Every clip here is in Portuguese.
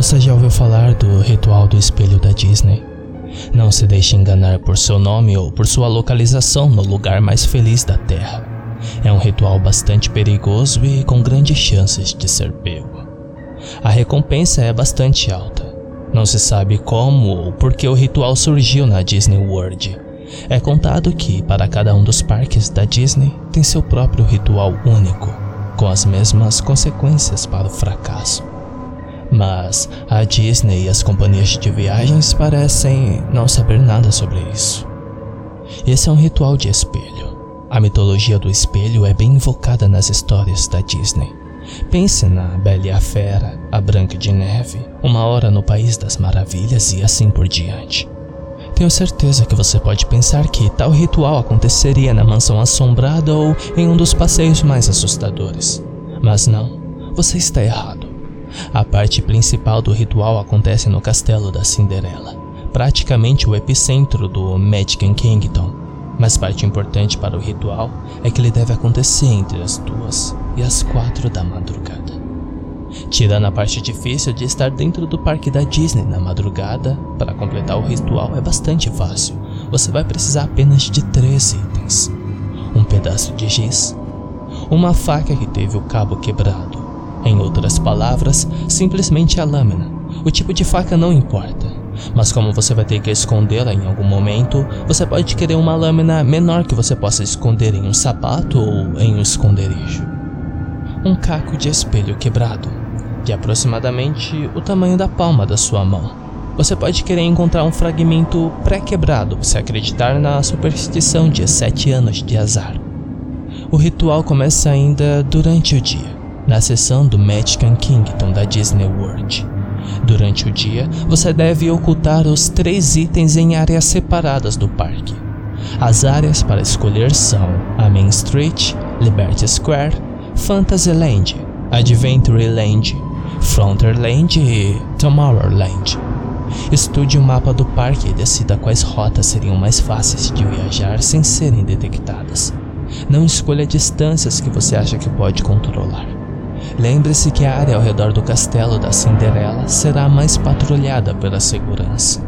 Você já ouviu falar do ritual do espelho da Disney? Não se deixe enganar por seu nome ou por sua localização no lugar mais feliz da Terra. É um ritual bastante perigoso e com grandes chances de ser pego. A recompensa é bastante alta. Não se sabe como ou por que o ritual surgiu na Disney World. É contado que, para cada um dos parques da Disney, tem seu próprio ritual único, com as mesmas consequências para o fracasso. Mas a Disney e as companhias de viagens parecem não saber nada sobre isso. Esse é um ritual de espelho. A mitologia do espelho é bem invocada nas histórias da Disney. Pense na Bela e a Fera, a Branca de Neve, Uma Hora no País das Maravilhas e assim por diante. Tenho certeza que você pode pensar que tal ritual aconteceria na mansão assombrada ou em um dos passeios mais assustadores. Mas não, você está errado. A parte principal do ritual acontece no castelo da Cinderela, praticamente o epicentro do Magic Kingdom. Mas parte importante para o ritual é que ele deve acontecer entre as duas e as quatro da madrugada. Tirando a parte difícil de estar dentro do parque da Disney na madrugada, para completar o ritual é bastante fácil. Você vai precisar apenas de três itens: um pedaço de giz, uma faca que teve o cabo quebrado, em outras palavras, simplesmente a lâmina. O tipo de faca não importa, mas como você vai ter que escondê-la em algum momento, você pode querer uma lâmina menor que você possa esconder em um sapato ou em um esconderijo. Um caco de espelho quebrado, de aproximadamente o tamanho da palma da sua mão. Você pode querer encontrar um fragmento pré-quebrado se acreditar na superstição de sete anos de azar. O ritual começa ainda durante o dia na seção do Magic Kingdom da Disney World. Durante o dia, você deve ocultar os três itens em áreas separadas do parque. As áreas para escolher são a Main Street, Liberty Square, Fantasyland, Adventureland, Frontierland e Tomorrowland. Estude o mapa do parque e decida quais rotas seriam mais fáceis de viajar sem serem detectadas. Não escolha distâncias que você acha que pode controlar. Lembre-se que a área ao redor do castelo da Cinderela será mais patrulhada pela segurança.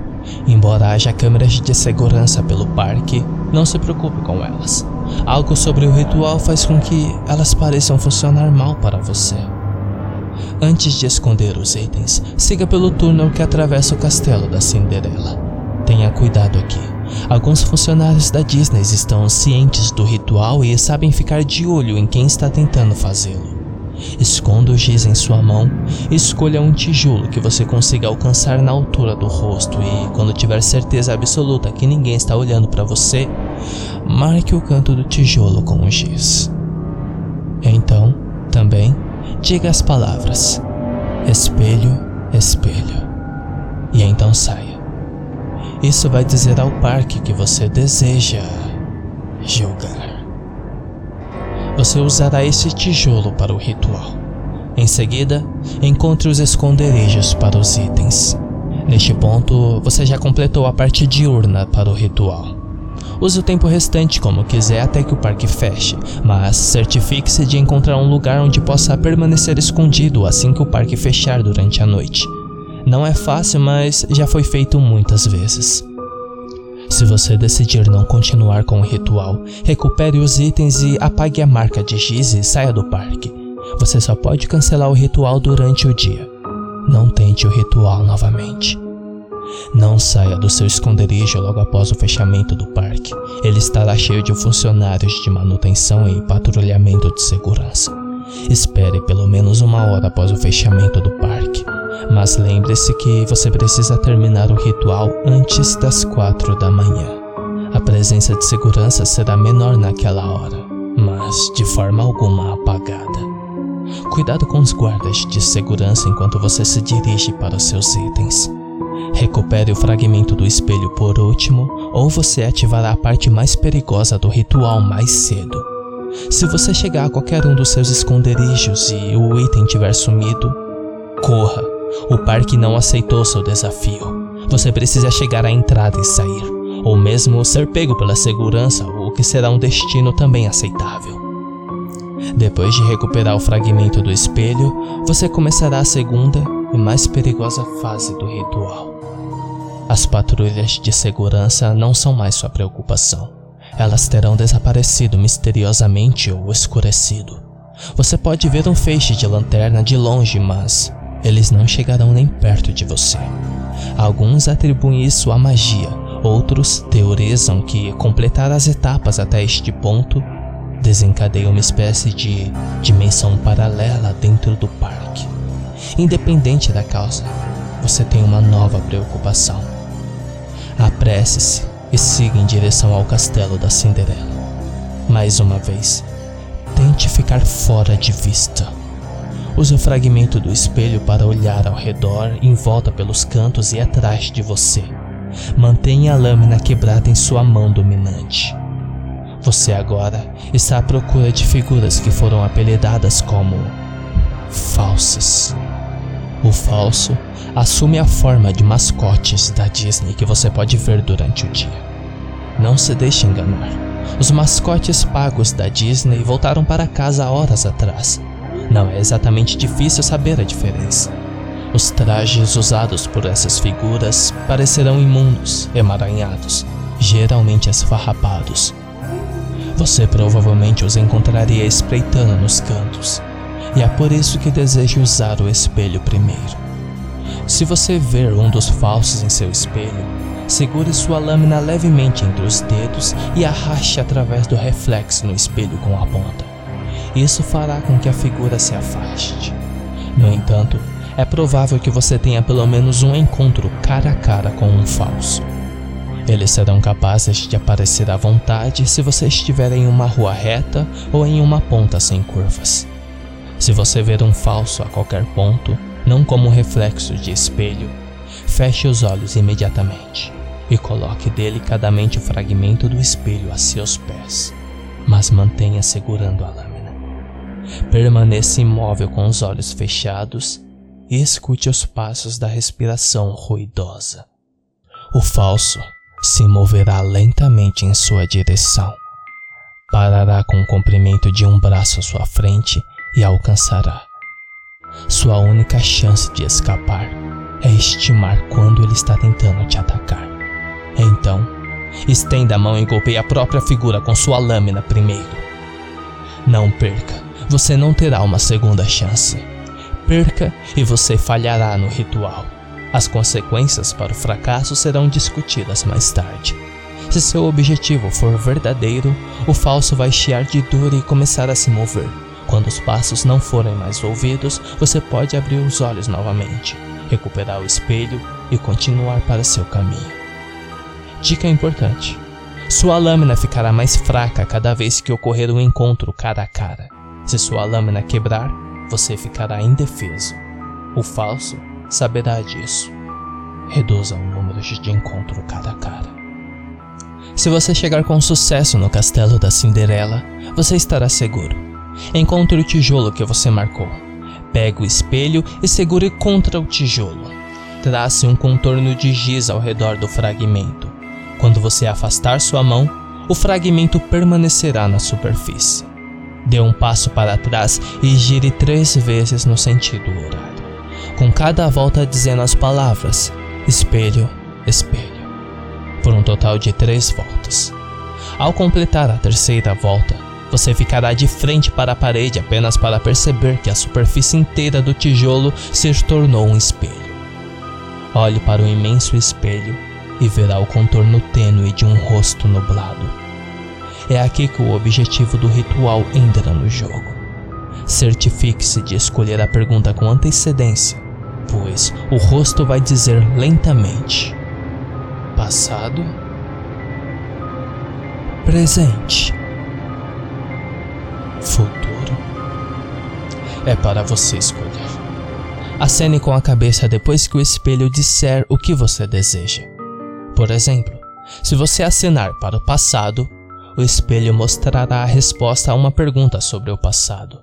Embora haja câmeras de segurança pelo parque, não se preocupe com elas. Algo sobre o ritual faz com que elas pareçam funcionar mal para você. Antes de esconder os itens, siga pelo túnel que atravessa o castelo da Cinderela. Tenha cuidado aqui. Alguns funcionários da Disney estão cientes do ritual e sabem ficar de olho em quem está tentando fazê-lo. Esconda o giz em sua mão escolha um tijolo que você consiga alcançar na altura do rosto e, quando tiver certeza absoluta que ninguém está olhando para você, marque o canto do tijolo com o giz. Então, também, diga as palavras: espelho, espelho, e então saia. Isso vai dizer ao parque que você deseja julgar. Você usará esse tijolo para o ritual. Em seguida, encontre os esconderijos para os itens. Neste ponto, você já completou a parte diurna para o ritual. Use o tempo restante como quiser até que o parque feche, mas certifique-se de encontrar um lugar onde possa permanecer escondido assim que o parque fechar durante a noite. Não é fácil, mas já foi feito muitas vezes. Se você decidir não continuar com o ritual, recupere os itens e apague a marca de giz e saia do parque. Você só pode cancelar o ritual durante o dia. Não tente o ritual novamente. Não saia do seu esconderijo logo após o fechamento do parque. Ele estará cheio de funcionários de manutenção e patrulhamento de segurança. Espere pelo menos uma hora após o fechamento do parque. Mas lembre-se que você precisa terminar o ritual antes das quatro da manhã. A presença de segurança será menor naquela hora, mas de forma alguma apagada. Cuidado com os guardas de segurança enquanto você se dirige para os seus itens. Recupere o fragmento do espelho por último, ou você ativará a parte mais perigosa do ritual mais cedo. Se você chegar a qualquer um dos seus esconderijos e o item tiver sumido, corra o parque não aceitou seu desafio. Você precisa chegar à entrada e sair, ou mesmo ser pego pela segurança, o que será um destino também aceitável. Depois de recuperar o fragmento do espelho, você começará a segunda e mais perigosa fase do ritual. As patrulhas de segurança não são mais sua preocupação. Elas terão desaparecido misteriosamente ou escurecido. Você pode ver um feixe de lanterna de longe, mas eles não chegarão nem perto de você. Alguns atribuem isso à magia, outros teorizam que completar as etapas até este ponto desencadeia uma espécie de dimensão paralela dentro do parque. Independente da causa, você tem uma nova preocupação. Apresse-se e siga em direção ao castelo da Cinderela. Mais uma vez, tente ficar fora de vista. Use o fragmento do espelho para olhar ao redor, em volta pelos cantos e atrás de você. Mantenha a lâmina quebrada em sua mão dominante. Você agora está à procura de figuras que foram apelidadas como falsas. O falso assume a forma de mascotes da Disney que você pode ver durante o dia. Não se deixe enganar. Os mascotes pagos da Disney voltaram para casa horas atrás. Não é exatamente difícil saber a diferença. Os trajes usados por essas figuras parecerão imundos, emaranhados, geralmente esfarrapados. Você provavelmente os encontraria espreitando nos cantos, e é por isso que deseja usar o espelho primeiro. Se você ver um dos falsos em seu espelho, segure sua lâmina levemente entre os dedos e arraste através do reflexo no espelho com a ponta. Isso fará com que a figura se afaste. No entanto, é provável que você tenha pelo menos um encontro cara a cara com um falso. Eles serão capazes de aparecer à vontade se você estiver em uma rua reta ou em uma ponta sem curvas. Se você ver um falso a qualquer ponto, não como reflexo de espelho, feche os olhos imediatamente e coloque delicadamente o fragmento do espelho a seus pés, mas mantenha segurando a lâmina. Permaneça imóvel com os olhos fechados e escute os passos da respiração ruidosa. O falso se moverá lentamente em sua direção. Parará com o comprimento de um braço à sua frente e alcançará. Sua única chance de escapar é estimar quando ele está tentando te atacar. Então, estenda a mão e golpeie a própria figura com sua lâmina primeiro. Não perca, você não terá uma segunda chance. Perca e você falhará no ritual. As consequências para o fracasso serão discutidas mais tarde. Se seu objetivo for verdadeiro, o falso vai chiar de dor e começar a se mover. Quando os passos não forem mais ouvidos, você pode abrir os olhos novamente, recuperar o espelho e continuar para seu caminho. Dica importante: sua lâmina ficará mais fraca cada vez que ocorrer um encontro cara a cara. Se sua lâmina quebrar, você ficará indefeso. O falso saberá disso. Reduza o número de encontro cara a cara. Se você chegar com sucesso no castelo da Cinderela, você estará seguro. Encontre o tijolo que você marcou. Pegue o espelho e segure contra o tijolo. Trace um contorno de giz ao redor do fragmento. Quando você afastar sua mão, o fragmento permanecerá na superfície. Dê um passo para trás e gire três vezes no sentido horário, com cada volta dizendo as palavras espelho, espelho, por um total de três voltas. Ao completar a terceira volta, você ficará de frente para a parede apenas para perceber que a superfície inteira do tijolo se tornou um espelho. Olhe para o imenso espelho e verá o contorno tênue de um rosto nublado. É aqui que o objetivo do ritual entra no jogo. Certifique-se de escolher a pergunta com antecedência, pois o rosto vai dizer lentamente: Passado? Presente futuro. É para você escolher. Acene com a cabeça depois que o espelho disser o que você deseja. Por exemplo, se você acenar para o passado, o espelho mostrará a resposta a uma pergunta sobre o passado.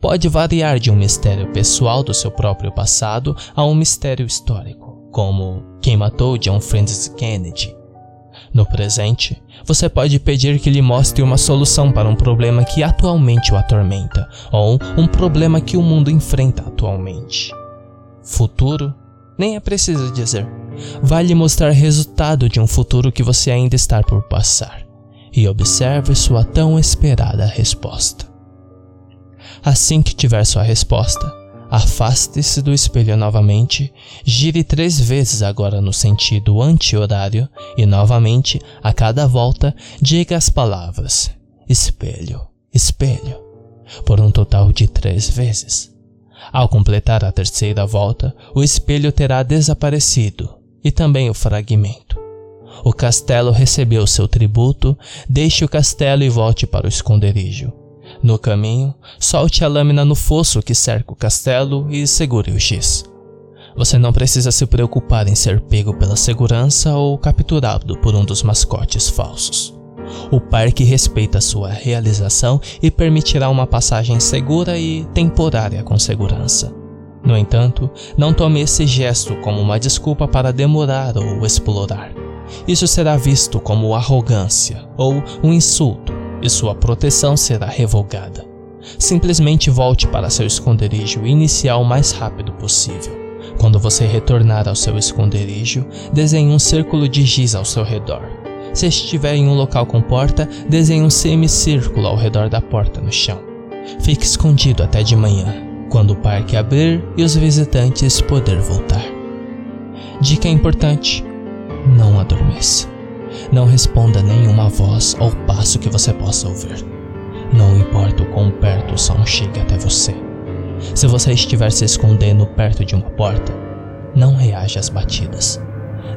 Pode variar de um mistério pessoal do seu próprio passado a um mistério histórico, como quem matou John Francis Kennedy no presente, você pode pedir que lhe mostre uma solução para um problema que atualmente o atormenta ou um problema que o mundo enfrenta atualmente. futuro, nem é preciso dizer. Vai lhe mostrar resultado de um futuro que você ainda está por passar. E observe sua tão esperada resposta. Assim que tiver sua resposta, afaste-se do espelho novamente, gire três vezes agora no sentido anti-horário e novamente, a cada volta, diga as palavras espelho, espelho, por um total de três vezes. Ao completar a terceira volta, o espelho terá desaparecido e também o fragmento. O castelo recebeu seu tributo, deixe o castelo e volte para o esconderijo. No caminho, solte a lâmina no fosso que cerca o castelo e segure o X. Você não precisa se preocupar em ser pego pela segurança ou capturado por um dos mascotes falsos. O parque respeita sua realização e permitirá uma passagem segura e temporária com segurança. No entanto, não tome esse gesto como uma desculpa para demorar ou explorar. Isso será visto como arrogância ou um insulto e sua proteção será revogada. Simplesmente volte para seu esconderijo inicial o mais rápido possível. Quando você retornar ao seu esconderijo, desenhe um círculo de giz ao seu redor. Se estiver em um local com porta, desenhe um semicírculo ao redor da porta no chão. Fique escondido até de manhã, quando o parque abrir e os visitantes poder voltar. Dica importante: não adormeça. Não responda nenhuma voz ou passo que você possa ouvir. Não importa o quão perto o som chegue até você. Se você estiver se escondendo perto de uma porta, não reaja às batidas.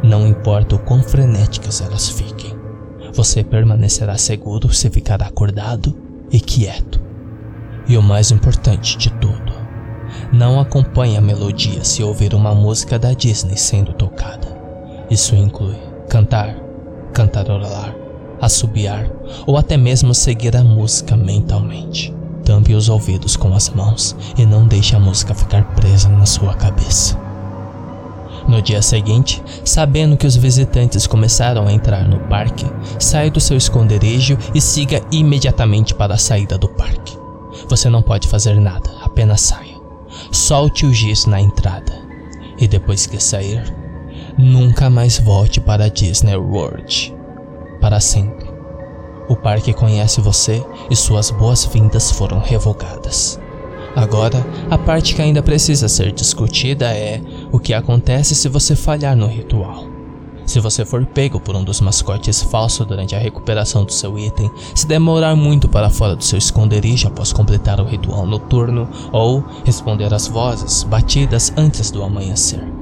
Não importa o quão frenéticas elas fiquem. Você permanecerá seguro se ficar acordado e quieto. E o mais importante de tudo, não acompanhe a melodia se ouvir uma música da Disney sendo tocada. Isso inclui cantar, cantarolar, assobiar ou até mesmo seguir a música mentalmente. Tampe os ouvidos com as mãos e não deixe a música ficar presa na sua cabeça. No dia seguinte, sabendo que os visitantes começaram a entrar no parque, saia do seu esconderijo e siga imediatamente para a saída do parque. Você não pode fazer nada, apenas saia. Solte o giz na entrada. E depois que sair, Nunca mais volte para Disney World. Para sempre. O parque conhece você e suas boas-vindas foram revogadas. Agora, a parte que ainda precisa ser discutida é o que acontece se você falhar no ritual. Se você for pego por um dos mascotes falsos durante a recuperação do seu item, se demorar muito para fora do seu esconderijo após completar o ritual noturno ou responder às vozes batidas antes do amanhecer.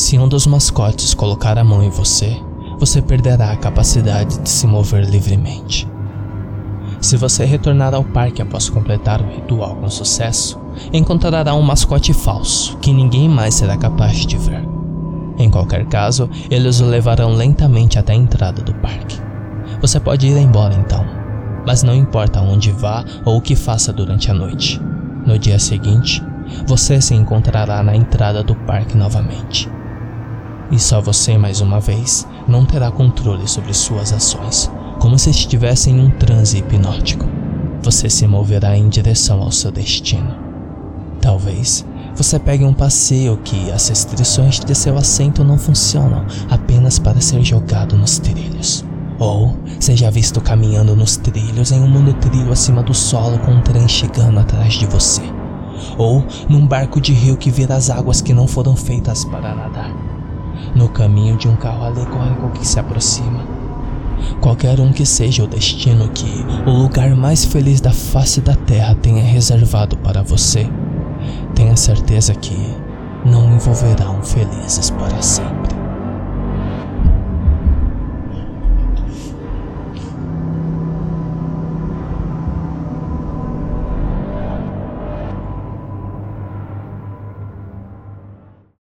Se um dos mascotes colocar a mão em você, você perderá a capacidade de se mover livremente. Se você retornar ao parque após completar o ritual com sucesso, encontrará um mascote falso que ninguém mais será capaz de ver. Em qualquer caso, eles o levarão lentamente até a entrada do parque. Você pode ir embora então, mas não importa onde vá ou o que faça durante a noite. No dia seguinte, você se encontrará na entrada do parque novamente. E só você, mais uma vez, não terá controle sobre suas ações, como se estivesse em um transe hipnótico. Você se moverá em direção ao seu destino. Talvez você pegue um passeio que as restrições de seu assento não funcionam apenas para ser jogado nos trilhos. Ou seja visto caminhando nos trilhos em um monotrilho acima do solo com um trem chegando atrás de você. Ou num barco de rio que vira as águas que não foram feitas para nadar no caminho de um carro alegórico que se aproxima. Qualquer um que seja o destino que o lugar mais feliz da face da terra tenha reservado para você, tenha certeza que não envolverão felizes para sempre.